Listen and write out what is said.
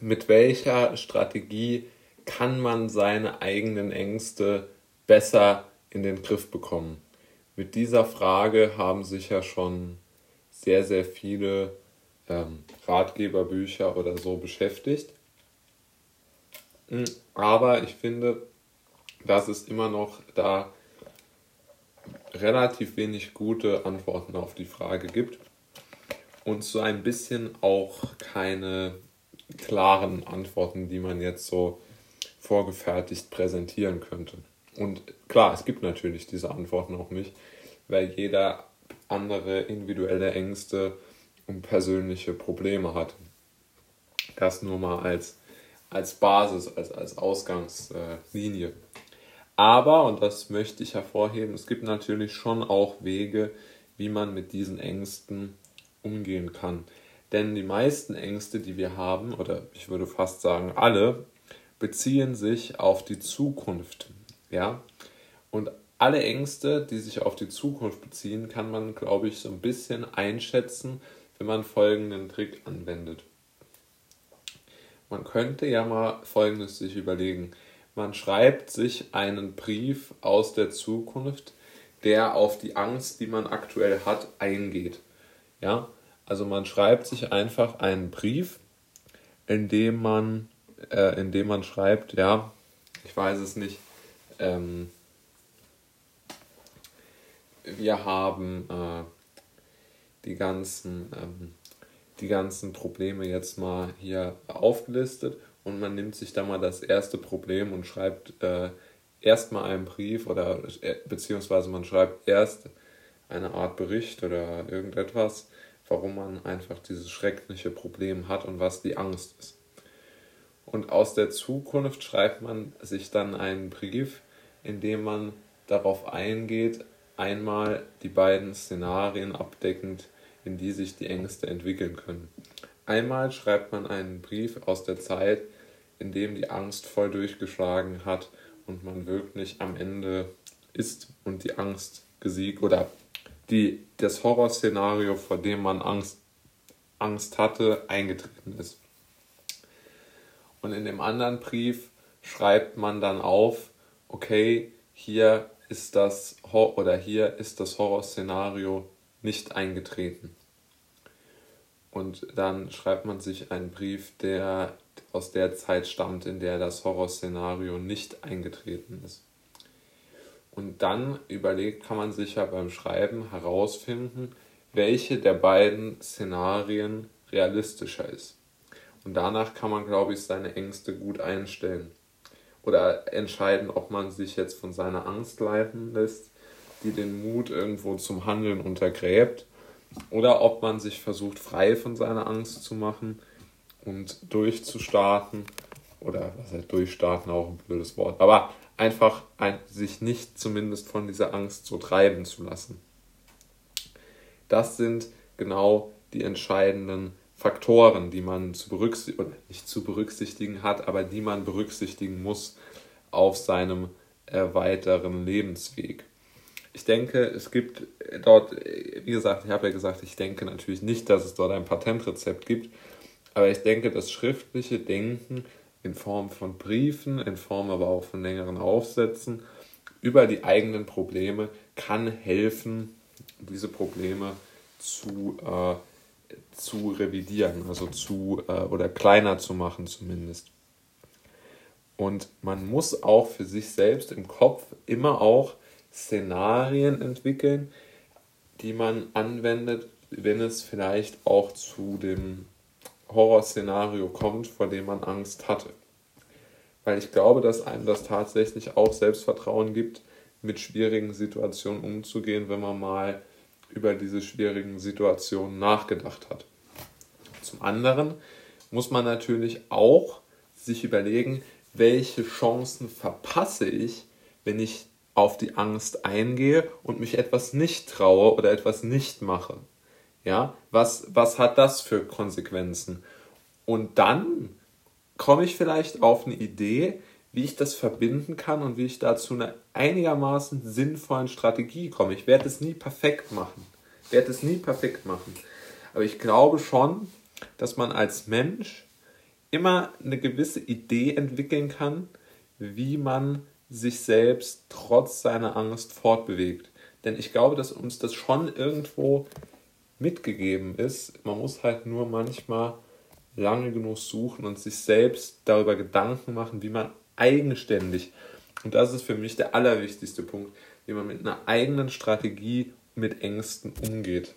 mit welcher Strategie kann man seine eigenen Ängste besser in den Griff bekommen? Mit dieser Frage haben sich ja schon sehr, sehr viele ähm, Ratgeberbücher oder so beschäftigt. Hm, aber ich finde, dass es immer noch da relativ wenig gute Antworten auf die Frage gibt und so ein bisschen auch keine klaren Antworten, die man jetzt so vorgefertigt präsentieren könnte. Und klar, es gibt natürlich diese Antworten auch nicht, weil jeder andere individuelle Ängste und persönliche Probleme hat. Das nur mal als, als Basis, als, als Ausgangslinie. Aber, und das möchte ich hervorheben, es gibt natürlich schon auch Wege, wie man mit diesen Ängsten umgehen kann. Denn die meisten Ängste, die wir haben, oder ich würde fast sagen alle, beziehen sich auf die Zukunft. Ja? Und alle Ängste, die sich auf die Zukunft beziehen, kann man, glaube ich, so ein bisschen einschätzen, wenn man folgenden Trick anwendet. Man könnte ja mal folgendes sich überlegen. Man schreibt sich einen Brief aus der Zukunft, der auf die Angst, die man aktuell hat, eingeht. Ja, also man schreibt sich einfach einen Brief, in dem man, äh, in dem man schreibt, ja, ich weiß es nicht, ähm, wir haben äh, die ganzen ähm, die ganzen Probleme jetzt mal hier aufgelistet und man nimmt sich da mal das erste Problem und schreibt äh, erstmal einen Brief oder äh, beziehungsweise man schreibt erst eine Art Bericht oder irgendetwas, warum man einfach dieses schreckliche Problem hat und was die Angst ist. Und aus der Zukunft schreibt man sich dann einen Brief, in dem man darauf eingeht, einmal die beiden Szenarien abdeckend, in die sich die Ängste entwickeln können. Einmal schreibt man einen Brief aus der Zeit, in dem die Angst voll durchgeschlagen hat und man wirklich am Ende ist und die Angst gesiegt oder die, das Horrorszenario, vor dem man Angst, Angst hatte, eingetreten ist. Und in dem anderen Brief schreibt man dann auf, okay, hier ist das oder hier ist das Horrorszenario nicht eingetreten. Und dann schreibt man sich einen Brief, der aus der Zeit stammt, in der das Horrorszenario nicht eingetreten ist. Und dann überlegt, kann man sich ja beim Schreiben herausfinden, welche der beiden Szenarien realistischer ist. Und danach kann man, glaube ich, seine Ängste gut einstellen oder entscheiden, ob man sich jetzt von seiner Angst leiten lässt, die den Mut irgendwo zum Handeln untergräbt, oder ob man sich versucht, frei von seiner Angst zu machen und durchzustarten. Oder was heißt durchstarten, auch ein blödes Wort. Aber einfach ein, sich nicht zumindest von dieser Angst so treiben zu lassen. Das sind genau die entscheidenden Faktoren, die man zu berücksichtigen, nicht zu berücksichtigen hat, aber die man berücksichtigen muss auf seinem äh, weiteren Lebensweg. Ich denke, es gibt dort, wie gesagt, ich habe ja gesagt, ich denke natürlich nicht, dass es dort ein Patentrezept gibt, aber ich denke, das schriftliche Denken in Form von Briefen, in Form aber auch von längeren Aufsätzen über die eigenen Probleme kann helfen, diese Probleme zu äh, zu revidieren, also zu äh, oder kleiner zu machen zumindest. Und man muss auch für sich selbst im Kopf immer auch Szenarien entwickeln, die man anwendet, wenn es vielleicht auch zu dem Horrorszenario kommt, vor dem man Angst hatte. Weil ich glaube, dass einem das tatsächlich auch Selbstvertrauen gibt, mit schwierigen Situationen umzugehen, wenn man mal über diese schwierigen Situationen nachgedacht hat. Zum anderen muss man natürlich auch sich überlegen, welche Chancen verpasse ich, wenn ich auf die Angst eingehe und mich etwas nicht traue oder etwas nicht mache. Ja, was, was hat das für Konsequenzen? Und dann komme ich vielleicht auf eine Idee, wie ich das verbinden kann und wie ich dazu einer einigermaßen sinnvollen Strategie komme. Ich werde es nie perfekt machen. Ich werde es nie perfekt machen. Aber ich glaube schon, dass man als Mensch immer eine gewisse Idee entwickeln kann, wie man sich selbst trotz seiner Angst fortbewegt. Denn ich glaube, dass uns das schon irgendwo mitgegeben ist. Man muss halt nur manchmal lange genug suchen und sich selbst darüber Gedanken machen, wie man eigenständig, und das ist für mich der allerwichtigste Punkt, wie man mit einer eigenen Strategie mit Ängsten umgeht.